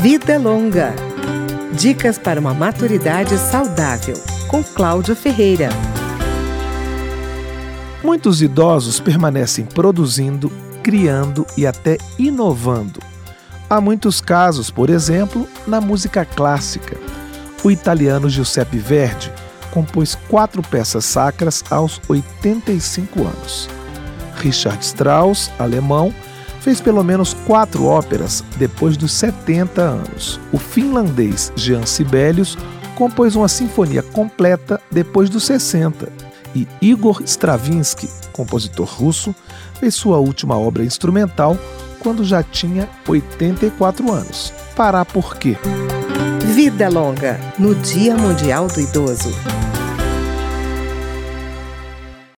Vida Longa. Dicas para uma maturidade saudável, com Cláudio Ferreira. Muitos idosos permanecem produzindo, criando e até inovando. Há muitos casos, por exemplo, na música clássica. O italiano Giuseppe Verdi compôs quatro peças sacras aos 85 anos. Richard Strauss, alemão, fez pelo menos quatro óperas depois dos 70 anos. O finlandês Jean Sibelius compôs uma sinfonia completa depois dos 60. E Igor Stravinsky, compositor russo, fez sua última obra instrumental quando já tinha 84 anos. Parar por quê? Vida Longa, no Dia Mundial do Idoso.